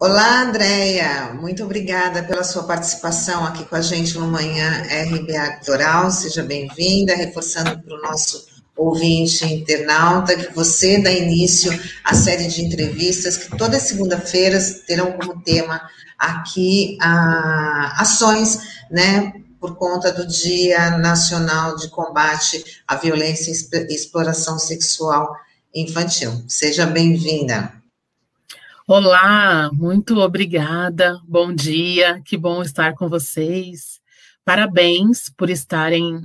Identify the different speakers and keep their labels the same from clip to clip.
Speaker 1: Olá, Andréia. Muito obrigada pela sua participação aqui com a gente no Manhã RBA Cultural. Seja bem-vinda, reforçando para o nosso ouvinte internauta que você dá início à série de entrevistas que todas segunda-feiras terão como tema aqui a, ações, né, por conta do Dia Nacional de Combate à Violência e Exploração Sexual Infantil. Seja bem-vinda.
Speaker 2: Olá, muito obrigada. Bom dia, que bom estar com vocês. Parabéns por estarem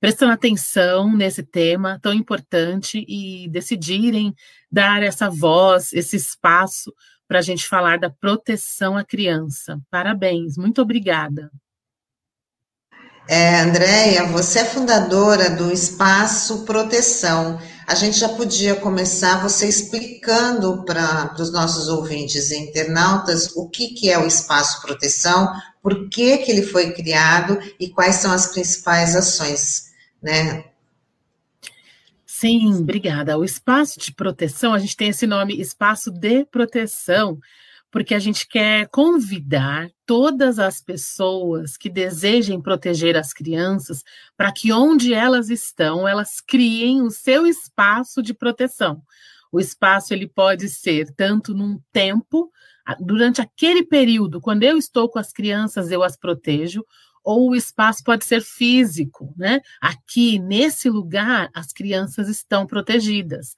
Speaker 2: prestando atenção nesse tema tão importante e decidirem dar essa voz, esse espaço para a gente falar da proteção à criança. Parabéns, muito obrigada.
Speaker 1: É, Andréia, você é fundadora do Espaço Proteção. A gente já podia começar você explicando para os nossos ouvintes e internautas o que, que é o Espaço Proteção, por que, que ele foi criado e quais são as principais ações, né?
Speaker 2: Sim, obrigada. O espaço de proteção, a gente tem esse nome, espaço de proteção, porque a gente quer convidar todas as pessoas que desejem proteger as crianças para que onde elas estão, elas criem o seu espaço de proteção. O espaço ele pode ser tanto num tempo, durante aquele período, quando eu estou com as crianças, eu as protejo, ou o espaço pode ser físico, né? Aqui, nesse lugar, as crianças estão protegidas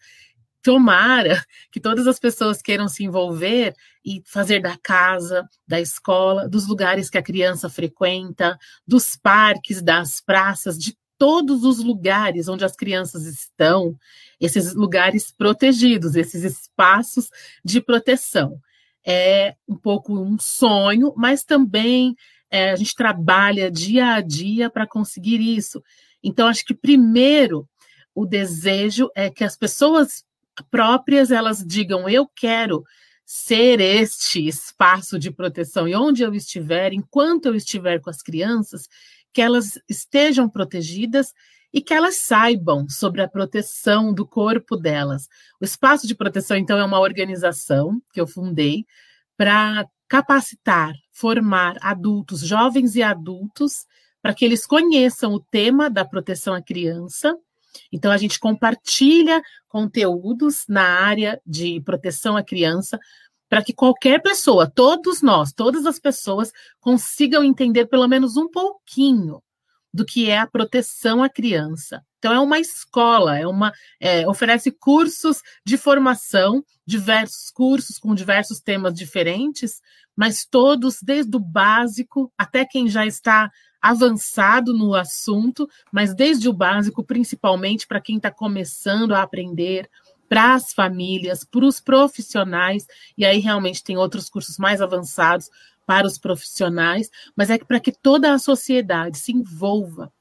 Speaker 2: tomara que todas as pessoas queiram se envolver e fazer da casa, da escola, dos lugares que a criança frequenta, dos parques, das praças, de todos os lugares onde as crianças estão, esses lugares protegidos, esses espaços de proteção. É um pouco um sonho, mas também é, a gente trabalha dia a dia para conseguir isso. Então, acho que primeiro o desejo é que as pessoas próprias elas digam: eu quero ser este espaço de proteção e onde eu estiver, enquanto eu estiver com as crianças, que elas estejam protegidas e que elas saibam sobre a proteção do corpo delas. O espaço de proteção, então, é uma organização que eu fundei para capacitar, formar adultos, jovens e adultos, para que eles conheçam o tema da proteção à criança então, a gente compartilha conteúdos na área de proteção à criança para que qualquer pessoa, todos nós, todas as pessoas, consigam entender pelo menos um pouquinho do que é a proteção à criança. Então, é uma escola, é uma é, oferece cursos de formação, diversos cursos com diversos temas diferentes, mas todos, desde o básico até quem já está avançado no assunto, mas desde o básico, principalmente para quem está começando a aprender, para as famílias, para os profissionais, e aí realmente tem outros cursos mais avançados para os profissionais, mas é para que toda a sociedade se envolva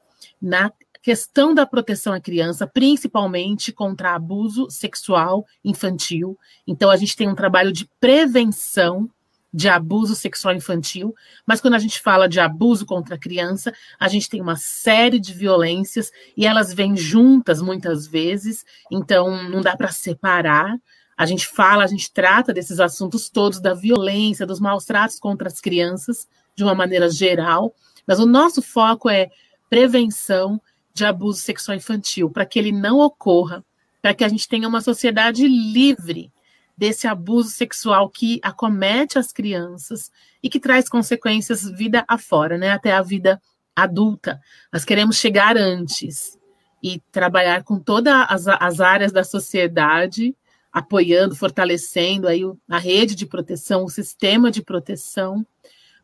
Speaker 2: na questão da proteção à criança, principalmente contra abuso sexual infantil. Então, a gente tem um trabalho de prevenção de abuso sexual infantil, mas quando a gente fala de abuso contra a criança, a gente tem uma série de violências e elas vêm juntas muitas vezes, então não dá para separar. A gente fala, a gente trata desses assuntos todos da violência, dos maus tratos contra as crianças de uma maneira geral, mas o nosso foco é prevenção de abuso sexual infantil, para que ele não ocorra, para que a gente tenha uma sociedade livre desse abuso sexual que acomete as crianças e que traz consequências vida afora, né, até a vida adulta. Nós queremos chegar antes e trabalhar com todas as, as áreas da sociedade, apoiando, fortalecendo aí a rede de proteção, o sistema de proteção,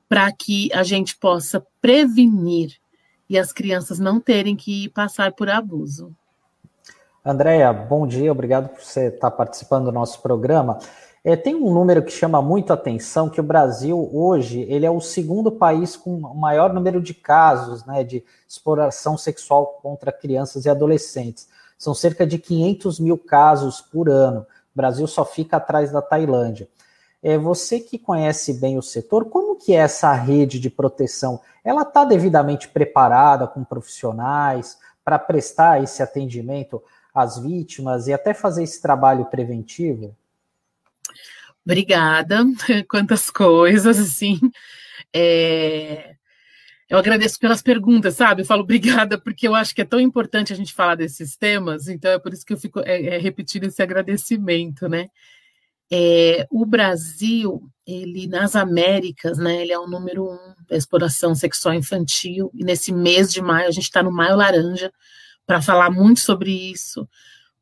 Speaker 2: para que a gente possa prevenir e as crianças não terem que passar por abuso.
Speaker 3: Andréia, bom dia, obrigado por você estar participando do nosso programa. É, tem um número que chama muito atenção, que o Brasil hoje ele é o segundo país com o maior número de casos né, de exploração sexual contra crianças e adolescentes. São cerca de 500 mil casos por ano. O Brasil só fica atrás da Tailândia. É, você que conhece bem o setor, como que é essa rede de proteção? Ela está devidamente preparada com profissionais para prestar esse atendimento às vítimas e até fazer esse trabalho preventivo?
Speaker 2: Obrigada. Quantas coisas, assim. É... Eu agradeço pelas perguntas, sabe? Eu falo obrigada porque eu acho que é tão importante a gente falar desses temas, então é por isso que eu fico é, é, repetindo esse agradecimento, né? É, o Brasil, ele nas Américas, né? Ele é o número um da exploração sexual infantil e nesse mês de maio a gente está no Maio Laranja para falar muito sobre isso,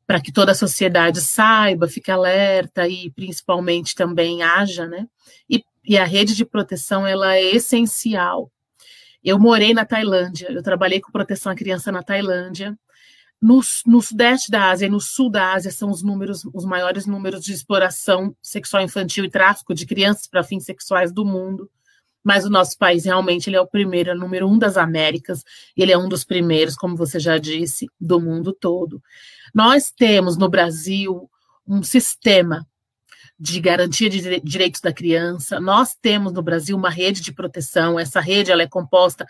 Speaker 2: para que toda a sociedade saiba, fique alerta e principalmente também haja, né? E, e a rede de proteção ela é essencial. Eu morei na Tailândia, eu trabalhei com proteção à criança na Tailândia. No, no, sudeste da Ásia e no sul da Ásia são os números, os maiores números de exploração sexual infantil e tráfico de crianças para fins sexuais do mundo. Mas o nosso país realmente ele é o primeiro, é o número um das Américas, ele é um dos primeiros, como você já disse, do mundo todo. Nós temos no Brasil um sistema de garantia de direitos da criança. Nós temos no Brasil uma rede de proteção. Essa rede ela é composta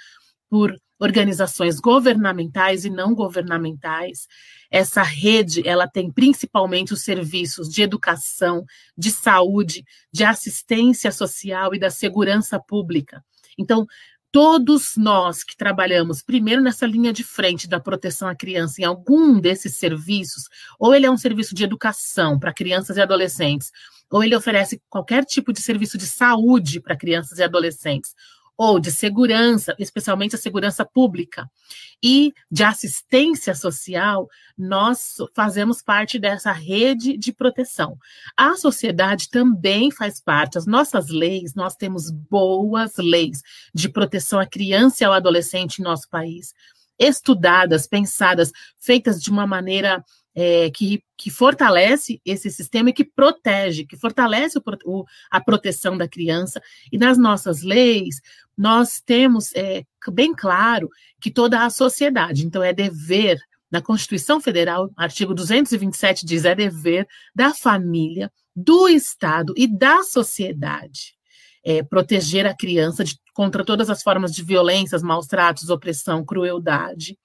Speaker 2: por organizações governamentais e não governamentais. Essa rede, ela tem principalmente os serviços de educação, de saúde, de assistência social e da segurança pública. Então, todos nós que trabalhamos primeiro nessa linha de frente da proteção à criança em algum desses serviços, ou ele é um serviço de educação para crianças e adolescentes, ou ele oferece qualquer tipo de serviço de saúde para crianças e adolescentes, ou de segurança, especialmente a segurança pública, e de assistência social, nós fazemos parte dessa rede de proteção. A sociedade também faz parte, as nossas leis, nós temos boas leis de proteção à criança e ao adolescente em nosso país, estudadas, pensadas, feitas de uma maneira é, que, que fortalece esse sistema e que protege, que fortalece o, o, a proteção da criança. E nas nossas leis, nós temos é, bem claro que toda a sociedade, então é dever, na Constituição Federal, artigo 227 diz, é dever da família, do Estado e da sociedade. É, proteger a criança de, contra todas as formas de violências, maus tratos, opressão, crueldade.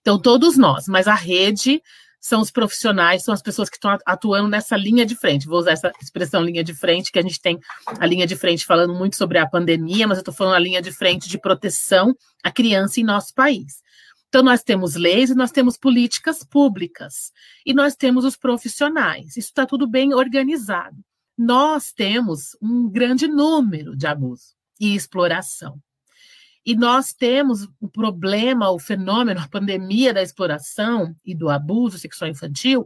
Speaker 2: Então, todos nós, mas a rede são os profissionais, são as pessoas que estão atuando nessa linha de frente. Vou usar essa expressão linha de frente, que a gente tem a linha de frente falando muito sobre a pandemia, mas eu estou falando a linha de frente de proteção à criança em nosso país. Então, nós temos leis e nós temos políticas públicas. E nós temos os profissionais. Isso está tudo bem organizado. Nós temos um grande número de abuso e exploração. E nós temos o problema, o fenômeno, a pandemia da exploração e do abuso sexual infantil,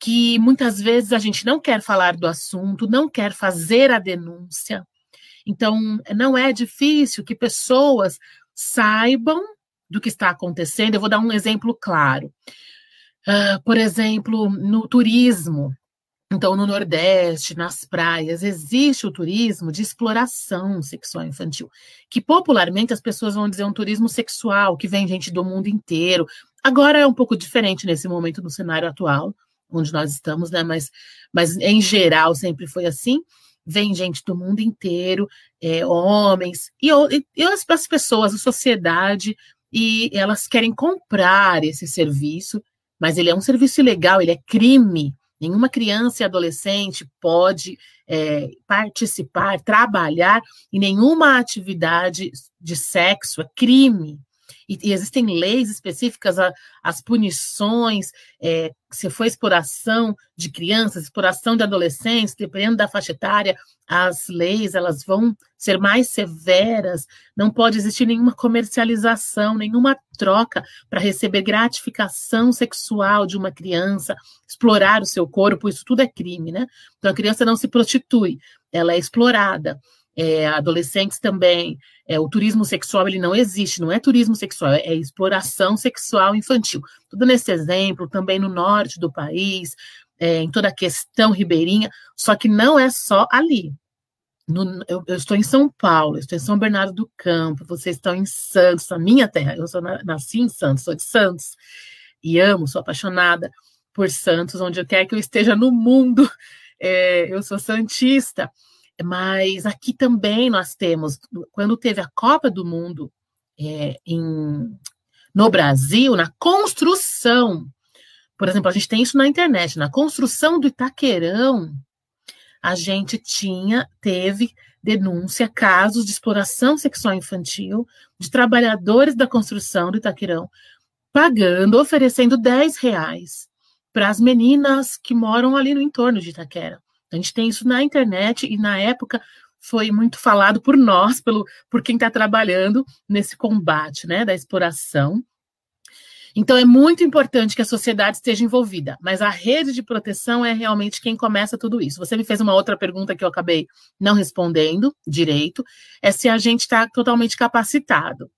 Speaker 2: que muitas vezes a gente não quer falar do assunto, não quer fazer a denúncia. Então, não é difícil que pessoas saibam do que está acontecendo. Eu vou dar um exemplo claro. Uh, por exemplo, no turismo, então, no Nordeste, nas praias, existe o turismo de exploração sexual infantil, que popularmente as pessoas vão dizer um turismo sexual, que vem gente do mundo inteiro. Agora é um pouco diferente nesse momento no cenário atual, onde nós estamos, né? Mas, mas em geral sempre foi assim. Vem gente do mundo inteiro, é, homens, e, e as, as pessoas, a sociedade, e elas querem comprar esse serviço, mas ele é um serviço ilegal, ele é crime Nenhuma criança e adolescente pode é, participar, trabalhar em nenhuma atividade de sexo, é crime. E, e existem leis específicas, a, as punições, é, se for exploração de crianças, exploração de adolescentes, dependendo da faixa etária, as leis elas vão ser mais severas, não pode existir nenhuma comercialização, nenhuma troca para receber gratificação sexual de uma criança, explorar o seu corpo, isso tudo é crime, né? Então a criança não se prostitui, ela é explorada. É, adolescentes também, é, o turismo sexual ele não existe, não é turismo sexual, é, exploração sexual infantil. Tudo nesse exemplo, também no norte do país, é, em toda a questão ribeirinha, só que não é só ali. No, eu, eu, estou em São Paulo, estou em São Bernardo do Campo, vocês estão em Santos, a minha terra, eu sou na, nasci em Santos, sou de Santos. e amo, sou apaixonada por Santos, onde eu quero que eu esteja no mundo. É, eu sou santista, mas aqui também nós temos, quando teve a Copa do Mundo é, em, no Brasil, na construção, por exemplo, a gente tem isso na internet, na construção do Itaquerão, a gente tinha, teve denúncia, casos de exploração sexual infantil de trabalhadores da construção do Itaquerão, pagando, oferecendo 10 reais para as meninas que moram ali no entorno de Itaquera. A gente tem isso na internet e na época foi muito falado por nós, pelo, por quem está trabalhando nesse combate né, da exploração. Então é muito importante que a sociedade esteja envolvida, mas a rede de proteção é realmente quem começa tudo isso. Você me fez uma outra pergunta que eu acabei não respondendo direito, é se a gente está totalmente capacitado.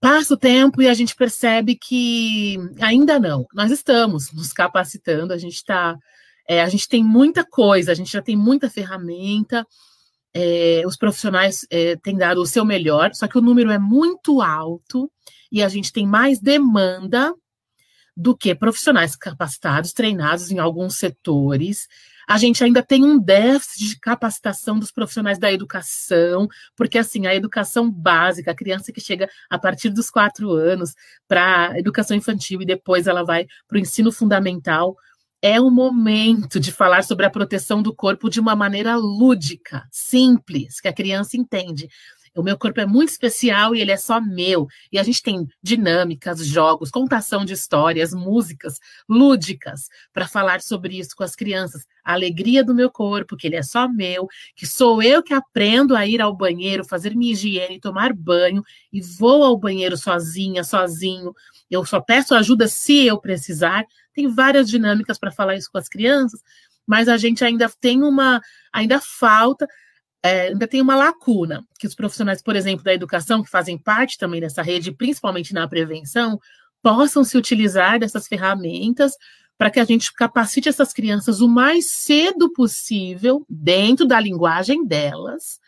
Speaker 2: Passa o tempo e a gente percebe que ainda não. Nós estamos nos capacitando, a gente está, é, a gente tem muita coisa, a gente já tem muita ferramenta, é, os profissionais é, têm dado o seu melhor, só que o número é muito alto e a gente tem mais demanda do que profissionais capacitados, treinados em alguns setores. A gente ainda tem um déficit de capacitação dos profissionais da educação, porque assim, a educação básica, a criança que chega a partir dos quatro anos para a educação infantil e depois ela vai para o ensino fundamental, é o momento de falar sobre a proteção do corpo de uma maneira lúdica, simples, que a criança entende. O meu corpo é muito especial e ele é só meu. E a gente tem dinâmicas, jogos, contação de histórias, músicas lúdicas para falar sobre isso com as crianças. A alegria do meu corpo, que ele é só meu, que sou eu que aprendo a ir ao banheiro, fazer minha higiene, tomar banho e vou ao banheiro sozinha, sozinho. Eu só peço ajuda se eu precisar. Tem várias dinâmicas para falar isso com as crianças, mas a gente ainda tem uma, ainda falta é, ainda tem uma lacuna, que os profissionais, por exemplo, da educação, que fazem parte também dessa rede, principalmente na prevenção, possam se utilizar dessas ferramentas para que a gente capacite essas crianças o mais cedo possível, dentro da linguagem delas,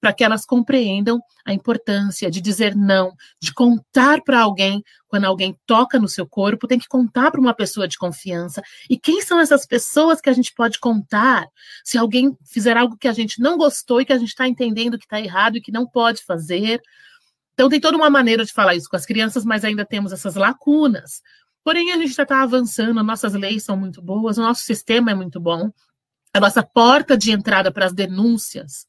Speaker 2: para que elas compreendam a importância de dizer não, de contar para alguém quando alguém toca no seu corpo, tem que contar para uma pessoa de confiança. E quem são essas pessoas que a gente pode contar se alguém fizer algo que a gente não gostou e que a gente está entendendo que está errado e que não pode fazer? Então, tem toda uma maneira de falar isso com as crianças, mas ainda temos essas lacunas. Porém, a gente já está avançando, nossas leis são muito boas, o nosso sistema é muito bom, a nossa porta de entrada para as denúncias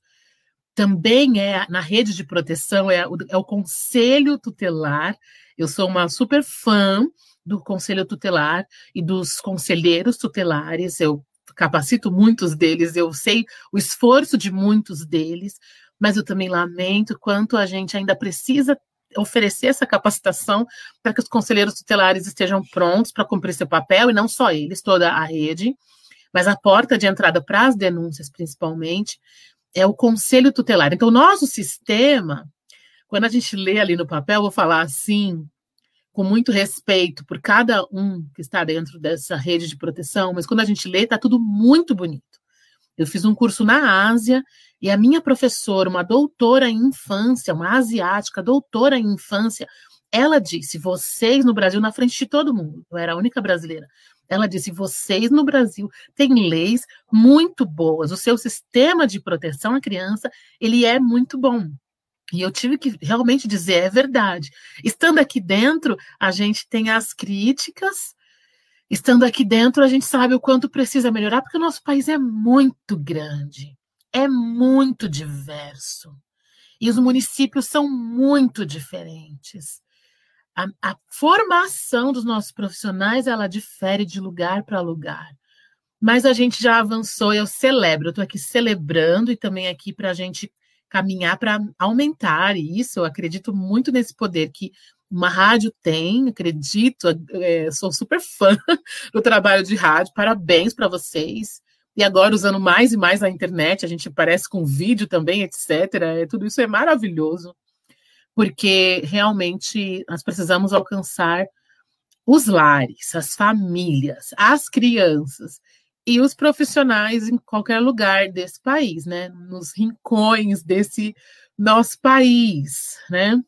Speaker 2: também é na rede de proteção, é o, é o Conselho Tutelar. Eu sou uma super fã do Conselho Tutelar e dos conselheiros tutelares. Eu capacito muitos deles, eu sei o esforço de muitos deles, mas eu também lamento quanto a gente ainda precisa oferecer essa capacitação para que os conselheiros tutelares estejam prontos para cumprir seu papel, e não só eles, toda a rede, mas a porta de entrada para as denúncias, principalmente, é o conselho tutelar. Então, nosso sistema, quando a gente lê ali no papel, vou falar assim, com muito respeito por cada um que está dentro dessa rede de proteção, mas quando a gente lê, está tudo muito bonito. Eu fiz um curso na Ásia e a minha professora, uma doutora em infância, uma asiática, doutora em infância, ela disse: vocês no Brasil, na frente de todo mundo, eu era a única brasileira, ela disse: vocês no Brasil têm leis muito boas. O seu sistema de proteção à criança ele é muito bom. E eu tive que realmente dizer, é verdade. Estando aqui dentro, a gente tem as críticas. Estando aqui dentro, a gente sabe o quanto precisa melhorar, porque o nosso país é muito grande, é muito diverso. E os municípios são muito diferentes a, a formação dos nossos profissionais ela difere de lugar para lugar. Mas a gente já avançou, eu celebro, eu estou aqui celebrando e também aqui para a gente caminhar para aumentar isso. Eu acredito muito nesse poder que uma rádio tem, acredito, é, sou super fã do trabalho de rádio, parabéns para vocês. E agora, usando mais e mais a internet, a gente aparece com vídeo também, etc. É, tudo isso é maravilhoso porque realmente nós precisamos alcançar os lares, as famílias, as crianças e os profissionais em qualquer lugar desse país, né? Nos rincões desse nosso país, né?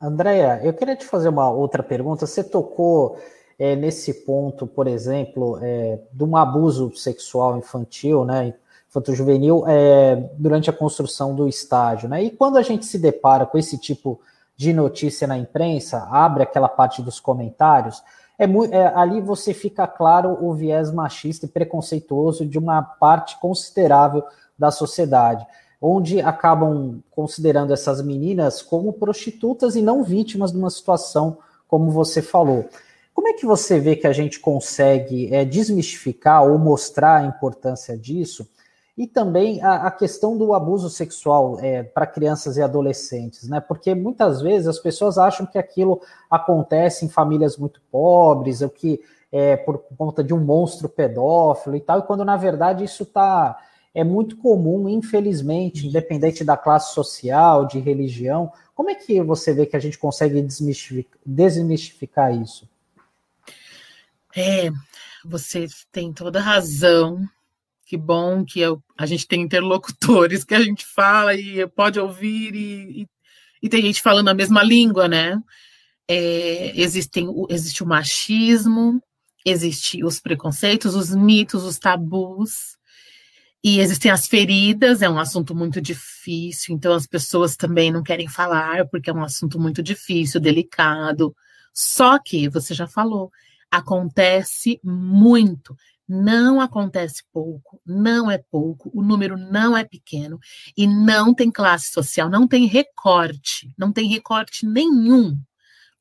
Speaker 3: Andréia, eu queria te fazer uma outra pergunta. Você tocou é, nesse ponto, por exemplo, é, de um abuso sexual infantil, né, infanto-juvenil, é, durante a construção do estádio. Né? E quando a gente se depara com esse tipo de notícia na imprensa, abre aquela parte dos comentários, é, é, ali você fica claro o viés machista e preconceituoso de uma parte considerável da sociedade, onde acabam considerando essas meninas como prostitutas e não vítimas de uma situação como você falou. Como é que você vê que a gente consegue é, desmistificar ou mostrar a importância disso? E também a, a questão do abuso sexual é, para crianças e adolescentes, né? Porque muitas vezes as pessoas acham que aquilo acontece em famílias muito pobres, ou que é por conta de um monstro pedófilo e tal, e quando na verdade isso tá, é muito comum, infelizmente, independente da classe social, de religião. Como é que você vê que a gente consegue desmistificar, desmistificar isso?
Speaker 2: É, você tem toda razão. Que bom que eu, a gente tem interlocutores que a gente fala e pode ouvir e, e, e tem gente falando a mesma língua, né? É, existem, existe o machismo, existe os preconceitos, os mitos, os tabus, e existem as feridas, é um assunto muito difícil, então as pessoas também não querem falar, porque é um assunto muito difícil, delicado. Só que, você já falou, acontece muito. Não acontece pouco, não é pouco, o número não é pequeno e não tem classe social, não tem recorte, não tem recorte nenhum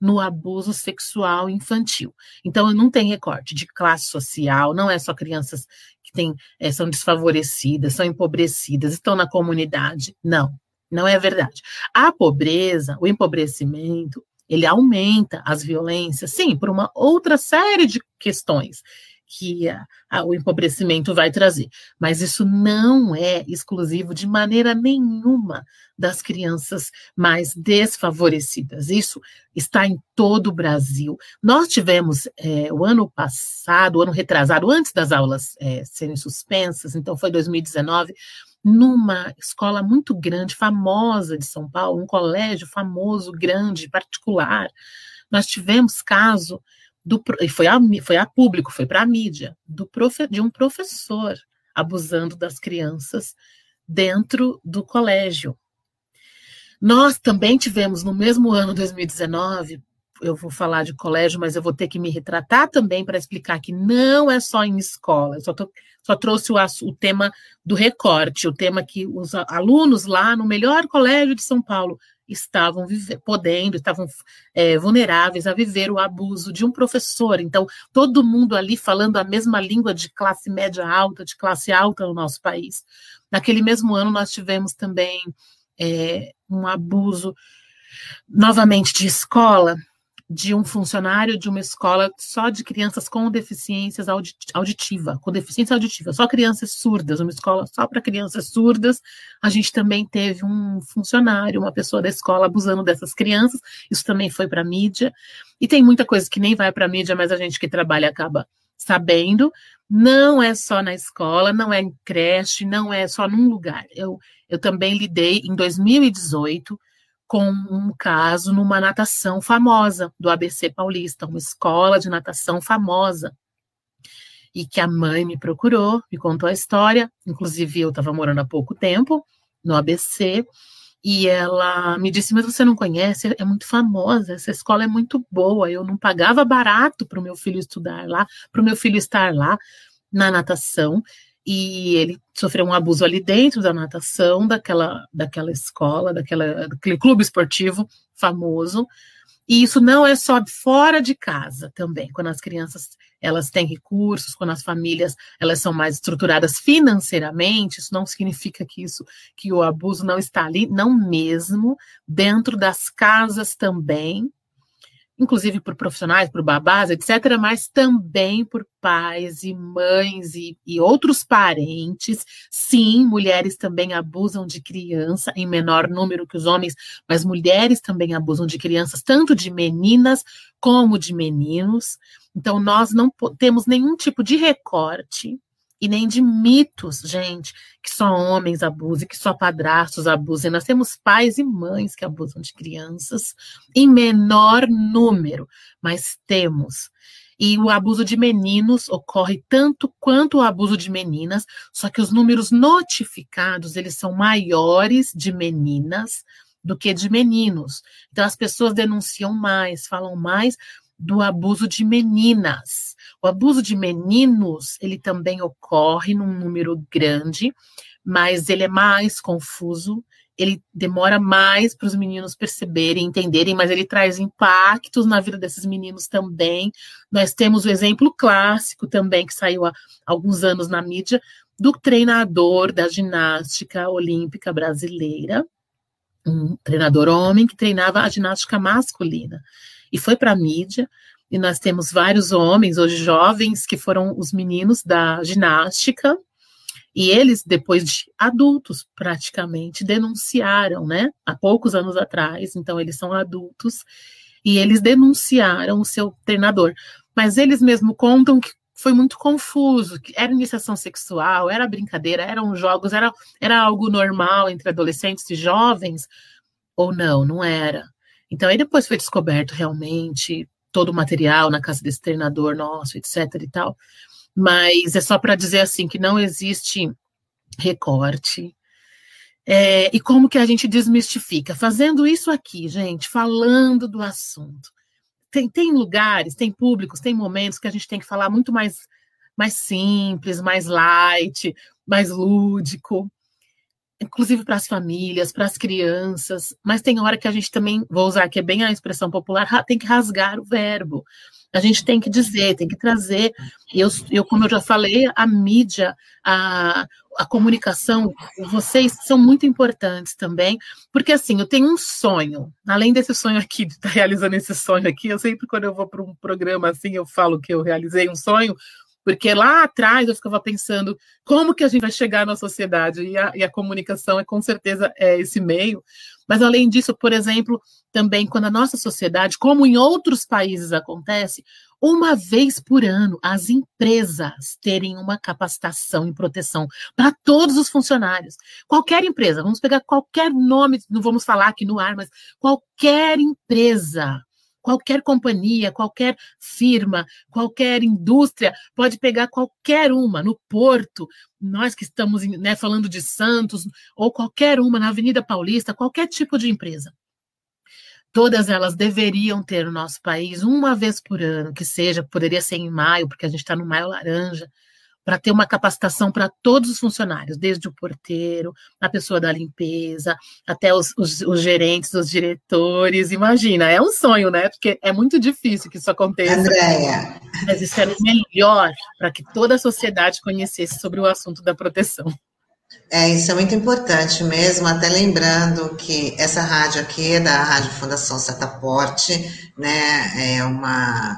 Speaker 2: no abuso sexual infantil. Então, não tem recorte de classe social, não é só crianças que têm, é, são desfavorecidas, são empobrecidas, estão na comunidade. Não, não é verdade. A pobreza, o empobrecimento, ele aumenta as violências, sim, por uma outra série de questões que a, a, o empobrecimento vai trazer. Mas isso não é exclusivo de maneira nenhuma das crianças mais desfavorecidas. Isso está em todo o Brasil. Nós tivemos é, o ano passado, o ano retrasado, antes das aulas é, serem suspensas, então foi 2019 numa escola muito grande, famosa de São Paulo, um colégio famoso, grande, particular. Nós tivemos caso do e foi a, foi a público, foi para a mídia, do profe, de um professor abusando das crianças dentro do colégio. Nós também tivemos no mesmo ano 2019 eu vou falar de colégio, mas eu vou ter que me retratar também para explicar que não é só em escola. Eu só, tô, só trouxe o, o, tema do recorte, o tema que os alunos lá no melhor colégio de São Paulo estavam podendo, estavam é, vulneráveis a viver o abuso de um professor. Então, todo mundo ali falando a mesma língua de classe média alta, de classe alta no nosso país. Naquele mesmo ano, nós tivemos também é, um abuso novamente de escola, de um funcionário de uma escola só de crianças com deficiências auditiva, com deficiência auditiva, só crianças surdas, uma escola só para crianças surdas. A gente também teve um funcionário, uma pessoa da escola abusando dessas crianças. Isso também foi para mídia. E tem muita coisa que nem vai para mídia, mas a gente que trabalha acaba sabendo. Não é só na escola, não é em creche, não é só num lugar. Eu, eu também lidei em 2018 com um caso numa natação famosa do ABC Paulista, uma escola de natação famosa. E que a mãe me procurou, me contou a história, inclusive eu estava morando há pouco tempo no ABC, e ela me disse: Mas você não conhece? É muito famosa, essa escola é muito boa. Eu não pagava barato para o meu filho estudar lá, para o meu filho estar lá na natação e ele sofreu um abuso ali dentro da natação, daquela, daquela escola, daquela, daquele clube esportivo famoso. E isso não é só fora de casa também, quando as crianças elas têm recursos, quando as famílias elas são mais estruturadas financeiramente, isso não significa que isso que o abuso não está ali, não mesmo, dentro das casas também, inclusive por profissionais, por babás, etc., mas também por pais e mães e, e, outros parentes. Sim, mulheres também abusam de criança em menor número que os homens, mas mulheres também abusam de crianças, tanto de meninas como de meninos. Então, nós não temos nenhum tipo de recorte e nem de mitos, gente, que só homens abusem, que só padrastos abusem. Nós temos pais e mães que abusam de crianças em menor número, mas temos. E o abuso de meninos ocorre tanto quanto o abuso de meninas, só que os números notificados, eles são maiores de meninas do que de meninos. Então as pessoas denunciam mais, falam mais do abuso de meninas. O abuso de meninos, ele também ocorre num número grande, mas ele é mais confuso, ele demora mais para os meninos perceberem, entenderem, mas ele traz impactos na vida desses meninos também. Nós temos o exemplo clássico também, que saiu há alguns anos na mídia, do treinador da ginástica olímpica brasileira, um treinador homem que treinava a ginástica masculina. E foi para a mídia, e nós temos vários homens, hoje jovens, que foram os meninos da ginástica, e eles, depois de adultos, praticamente, denunciaram, né? Há poucos anos atrás, então eles são adultos, e eles denunciaram o seu treinador. Mas eles mesmo contam que foi muito confuso, que era iniciação sexual, era brincadeira, eram jogos, era, era algo normal entre adolescentes e jovens, ou não, não era. Então aí depois foi descoberto realmente todo o material na casa desse treinador nosso, etc e tal mas é só para dizer assim que não existe recorte. É, e como que a gente desmistifica? Fazendo isso aqui, gente, falando do assunto. Tem, tem lugares, tem públicos, tem momentos que a gente tem que falar muito mais, mais simples, mais light, mais lúdico, inclusive para as famílias, para as crianças, mas tem hora que a gente também, vou usar aqui é bem a expressão popular, tem que rasgar o verbo. A gente tem que dizer, tem que trazer. Eu, eu como eu já falei, a mídia, a, a comunicação, vocês são muito importantes também, porque assim, eu tenho um sonho, além desse sonho aqui, de estar realizando esse sonho aqui, eu sempre quando eu vou para um programa assim, eu falo que eu realizei um sonho, porque lá atrás eu ficava pensando como que a gente vai chegar na sociedade, e a, e a comunicação é com certeza é esse meio, mas além disso, por exemplo, também quando a nossa sociedade, como em outros países acontece, uma vez por ano as empresas terem uma capacitação em proteção para todos os funcionários. Qualquer empresa, vamos pegar qualquer nome, não vamos falar aqui no ar, mas qualquer empresa qualquer companhia, qualquer firma, qualquer indústria, pode pegar qualquer uma no Porto, nós que estamos né, falando de Santos, ou qualquer uma na Avenida Paulista, qualquer tipo de empresa. Todas elas deveriam ter no nosso país, uma vez por ano, que seja, poderia ser em maio, porque a gente está no maio laranja, para ter uma capacitação para todos os funcionários, desde o porteiro, a pessoa da limpeza, até os, os, os, gerentes, os diretores. Imagina, é um sonho, né? Porque é muito difícil que isso aconteça.
Speaker 1: Andréia.
Speaker 2: Mas isso era o melhor para que toda a sociedade conhecesse sobre o assunto da proteção.
Speaker 1: É, isso é muito importante mesmo, até lembrando que essa rádio aqui é da Rádio Fundação Setaporte, né? É uma,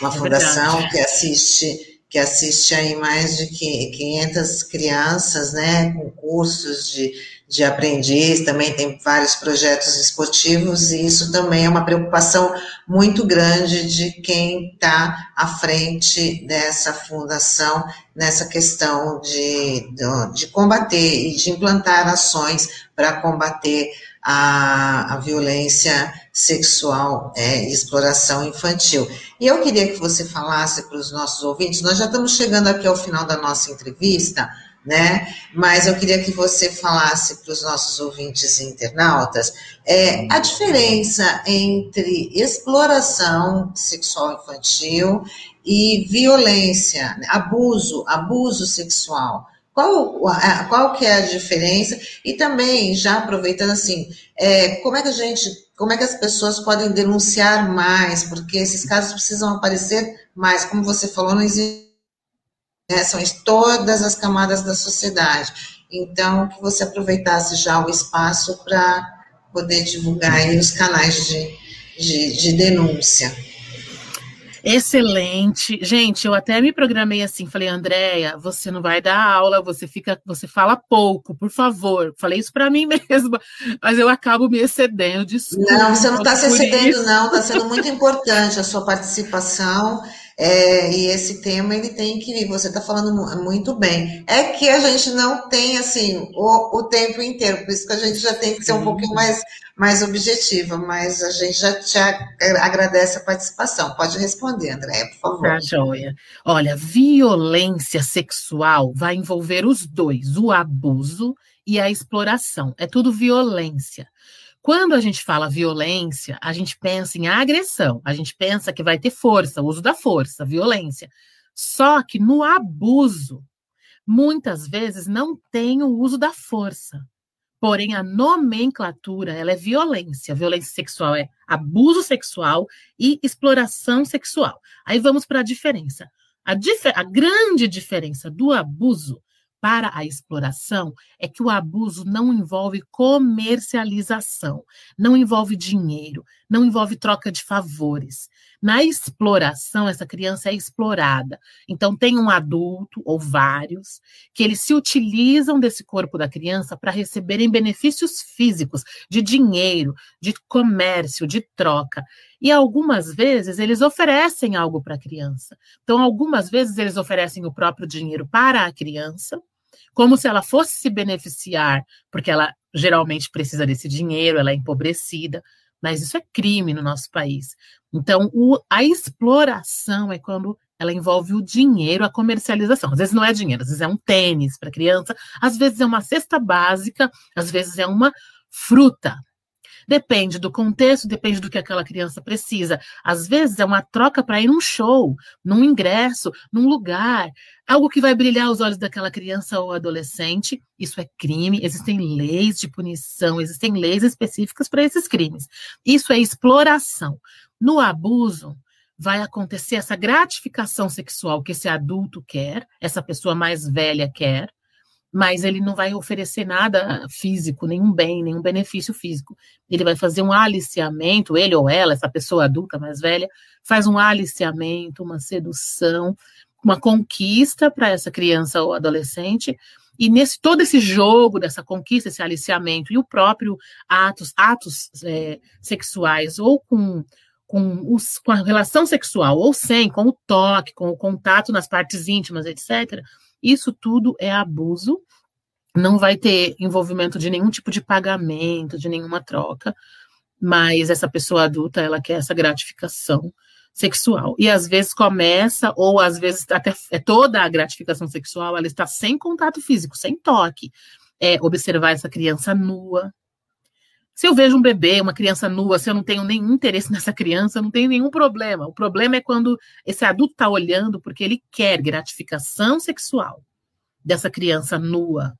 Speaker 1: uma é fundação verdade. que assiste que assiste aí mais de 500 crianças, né, com cursos de, de aprendiz, também tem vários projetos esportivos, e isso também é uma preocupação muito grande de quem está à frente dessa fundação, nessa questão de, de, de combater e de implantar ações para combater a, a violência sexual é, exploração infantil. E eu queria que você falasse para os nossos ouvintes, nós já estamos chegando aqui ao final da nossa entrevista, né? Mas eu queria que você falasse para os nossos ouvintes internautas é, a diferença entre exploração sexual infantil e violência, abuso, abuso sexual. Qual, qual que é a diferença? E também, já aproveitando assim, é, como é que a gente, como é que as pessoas podem denunciar mais? Porque esses casos precisam aparecer mais. Como você falou, não existe né, são em todas as camadas da sociedade. Então, que você aproveitasse já o espaço para poder divulgar os canais de, de, de denúncia.
Speaker 2: Excelente. Gente, eu até me programei assim, falei, Andréia, você não vai dar aula, você fica, você fala pouco, por favor. Falei isso para mim mesma, mas eu acabo me excedendo, desculpa.
Speaker 1: Não, você não está se excedendo, isso. não, está sendo muito importante a sua participação. É, e esse tema ele tem que você está falando muito bem. É que a gente não tem assim o, o, tempo inteiro, por isso que a gente já tem que ser um pouquinho mais, mais objetiva, mas a gente já te agradece a participação. Pode responder, Andréia, por favor.
Speaker 2: Tá, joia. Olha, violência sexual vai envolver os dois, o abuso e a exploração. É tudo violência. Quando a gente fala violência, a gente pensa em agressão, a gente pensa que vai ter força, uso da força, violência. Só que no abuso, muitas vezes não tem o uso da força. Porém, a nomenclatura ela é violência. Violência sexual é abuso sexual e exploração sexual. Aí vamos para a diferença. A, a grande diferença do abuso para a exploração é que o abuso não envolve comercialização, não envolve dinheiro, não envolve troca de favores. Na exploração, essa criança é explorada. Então, tem um adulto, ou vários, que eles se utilizam desse corpo da criança para receberem benefícios físicos, de dinheiro, de comércio, de troca. E algumas vezes eles oferecem algo para a criança. Então, algumas vezes eles oferecem o próprio dinheiro para a criança, como se ela fosse se beneficiar, porque ela geralmente precisa desse dinheiro, ela é empobrecida, mas isso é crime no nosso país. Então, o, a exploração é quando ela envolve o dinheiro, a comercialização. Às vezes não é dinheiro, às vezes é um tênis para criança, às vezes é uma cesta básica, às vezes é uma fruta. Depende do contexto, depende do que aquela criança precisa. Às vezes é uma troca para ir num show, num ingresso, num lugar, algo que vai brilhar os olhos daquela criança ou adolescente. Isso é crime, existem leis de punição, existem leis específicas para esses crimes. Isso é exploração. No abuso, vai acontecer essa gratificação sexual que esse adulto quer, essa pessoa mais velha quer, mas ele não vai oferecer nada físico, nenhum bem, nenhum benefício físico. Ele vai fazer um aliciamento, ele ou ela, essa pessoa adulta mais velha, faz um aliciamento, uma sedução, uma conquista para essa criança ou adolescente. E nesse todo esse jogo dessa conquista, esse aliciamento e o próprio atos, atos é, sexuais ou com com, os, com a relação sexual ou sem, com o toque, com o contato nas partes íntimas, etc., isso tudo é abuso, não vai ter envolvimento de nenhum tipo de pagamento, de nenhuma troca, mas essa pessoa adulta, ela quer essa gratificação sexual. E às vezes começa, ou às vezes até é toda a gratificação sexual, ela está sem contato físico, sem toque. É observar essa criança nua. Se eu vejo um bebê, uma criança nua, se eu não tenho nenhum interesse nessa criança, não tenho nenhum problema. O problema é quando esse adulto está olhando porque ele quer gratificação sexual dessa criança nua.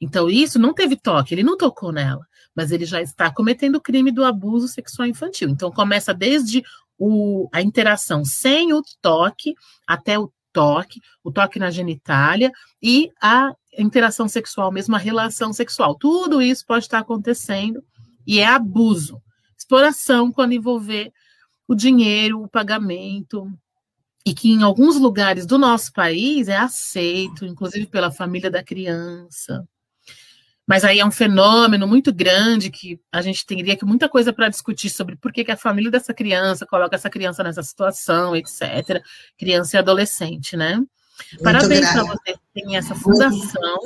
Speaker 2: Então, isso não teve toque, ele não tocou nela, mas ele já está cometendo o crime do abuso sexual infantil. Então, começa desde o, a interação sem o toque até o toque, o toque na genitália e a interação sexual, mesmo a relação sexual. Tudo isso pode estar acontecendo e é abuso. Exploração quando envolver o dinheiro, o pagamento, e que em alguns lugares do nosso país é aceito, inclusive pela família da criança. Mas aí é um fenômeno muito grande que a gente teria que muita coisa para discutir sobre por que, que a família dessa criança coloca essa criança nessa situação, etc. Criança e adolescente, né? Muito Parabéns para vocês que têm essa fundação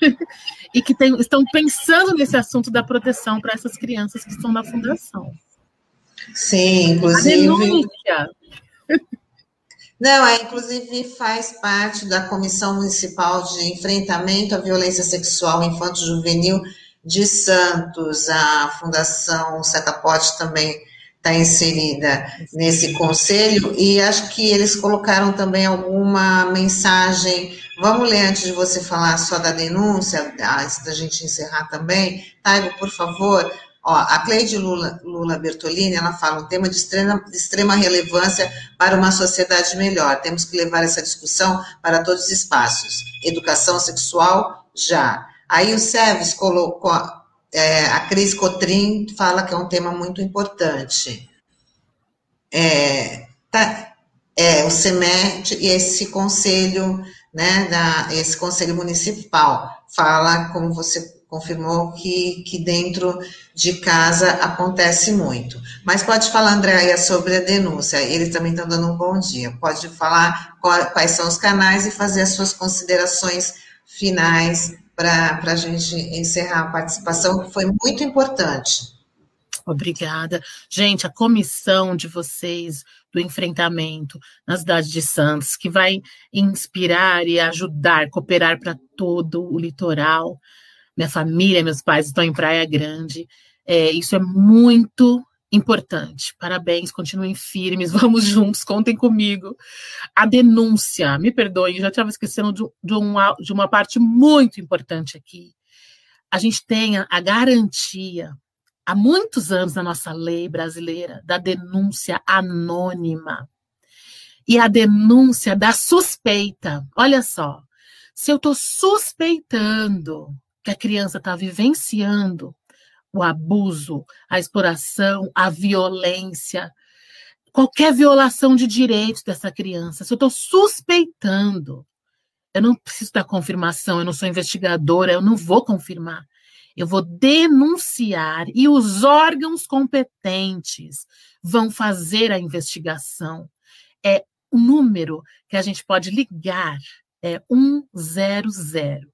Speaker 2: e que tem, estão pensando nesse assunto da proteção para essas crianças que estão na fundação.
Speaker 1: Sim, inclusive. Não, é, inclusive faz parte da Comissão Municipal de Enfrentamento à Violência Sexual Infanto-Juvenil de Santos. A Fundação Setapote também está inserida nesse conselho e acho que eles colocaram também alguma mensagem. Vamos ler antes de você falar só da denúncia, antes da gente encerrar também. Taigo, por favor. Ó, a Cleide Lula, Lula Bertolini, ela fala um tema de extrema, de extrema relevância para uma sociedade melhor. Temos que levar essa discussão para todos os espaços. Educação sexual, já. Aí o Seves colocou, é, a Cris Cotrim fala que é um tema muito importante. É, tá, é, o CEMET e esse conselho, né, da, esse conselho municipal fala, como você confirmou que, que dentro de casa acontece muito. Mas pode falar, Andréia, sobre a denúncia. Eles também estão dando um bom dia. Pode falar quais são os canais e fazer as suas considerações finais para a gente encerrar a participação, que foi muito importante.
Speaker 2: Obrigada. Gente, a comissão de vocês do enfrentamento na cidade de Santos, que vai inspirar e ajudar, cooperar para todo o litoral. Minha família, meus pais estão em Praia Grande. É, isso é muito importante. Parabéns, continuem firmes, vamos juntos, contem comigo. A denúncia, me perdoem, já estava esquecendo de, de, uma, de uma parte muito importante aqui. A gente tem a garantia há muitos anos na nossa lei brasileira da denúncia anônima e a denúncia da suspeita. Olha só, se eu estou suspeitando que a criança está vivenciando o abuso, a exploração, a violência, qualquer violação de direitos dessa criança, se eu estou suspeitando, eu não preciso da confirmação, eu não sou investigadora, eu não vou confirmar. Eu vou denunciar e os órgãos competentes vão fazer a investigação. É o número que a gente pode ligar é 100.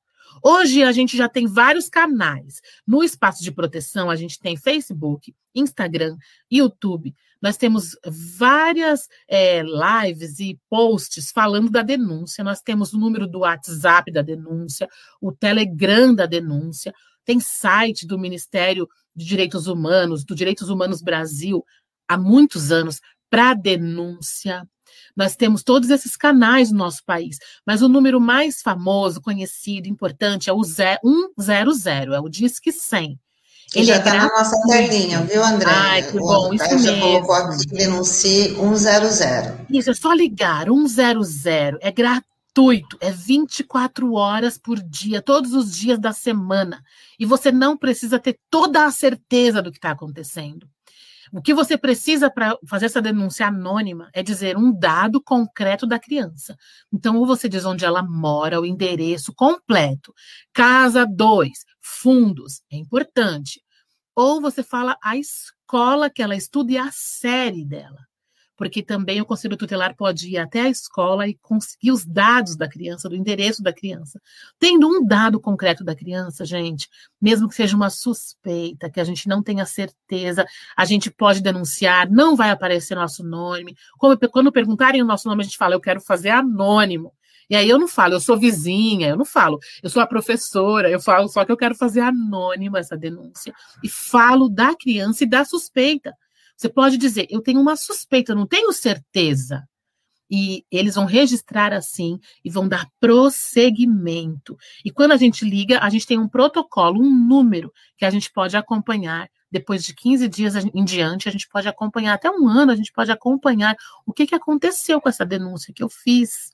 Speaker 2: Hoje a gente já tem vários canais. No espaço de proteção, a gente tem Facebook, Instagram, YouTube. Nós temos várias é, lives e posts falando da denúncia. Nós temos o número do WhatsApp da denúncia, o Telegram da denúncia tem site do Ministério de Direitos Humanos, do Direitos Humanos Brasil, há muitos anos, para denúncia. Nós temos todos esses canais no nosso país, mas o número mais famoso, conhecido, importante é o 100, é o Disque 100.
Speaker 1: Ele já está é na nossa telinha, viu, André?
Speaker 2: Ai, que bom, isso mesmo. Já colocou aqui,
Speaker 1: denuncie 100.
Speaker 2: Isso, é só ligar, 100, é gratuito gratuito, é 24 horas por dia, todos os dias da semana. E você não precisa ter toda a certeza do que está acontecendo. O que você precisa para fazer essa denúncia anônima é dizer um dado concreto da criança. Então, ou você diz onde ela mora, o endereço completo, casa 2, fundos, é importante. Ou você fala a escola que ela estuda e a série dela porque também o conselho tutelar pode ir até a escola e conseguir os dados da criança, do endereço da criança. Tendo um dado concreto da criança, gente, mesmo que seja uma suspeita, que a gente não tenha certeza, a gente pode denunciar, não vai aparecer nosso nome. Como, quando perguntarem o nosso nome, a gente fala, eu quero fazer anônimo. E aí eu não falo, eu sou vizinha, eu não falo, eu sou a professora, eu falo só que eu quero fazer anônima essa denúncia. E falo da criança e da suspeita. Você pode dizer, eu tenho uma suspeita, eu não tenho certeza. E eles vão registrar assim e vão dar prosseguimento. E quando a gente liga, a gente tem um protocolo, um número que a gente pode acompanhar. Depois de 15 dias em diante, a gente pode acompanhar, até um ano, a gente pode acompanhar o que, que aconteceu com essa denúncia que eu fiz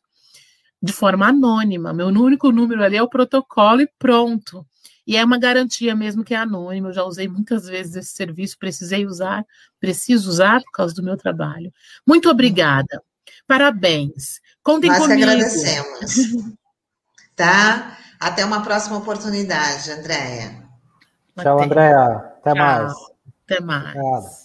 Speaker 2: de forma anônima. Meu único número ali é o protocolo e pronto. E é uma garantia mesmo que é anônimo. Eu já usei muitas vezes esse serviço, precisei usar, preciso usar por causa do meu trabalho. Muito obrigada. Parabéns. Contem
Speaker 1: Nós
Speaker 2: comigo.
Speaker 1: Nós agradecemos. tá? Até uma próxima oportunidade, Andréia.
Speaker 3: Tchau, Andréia. Até Tchau. mais.
Speaker 2: Até mais. Obrigado.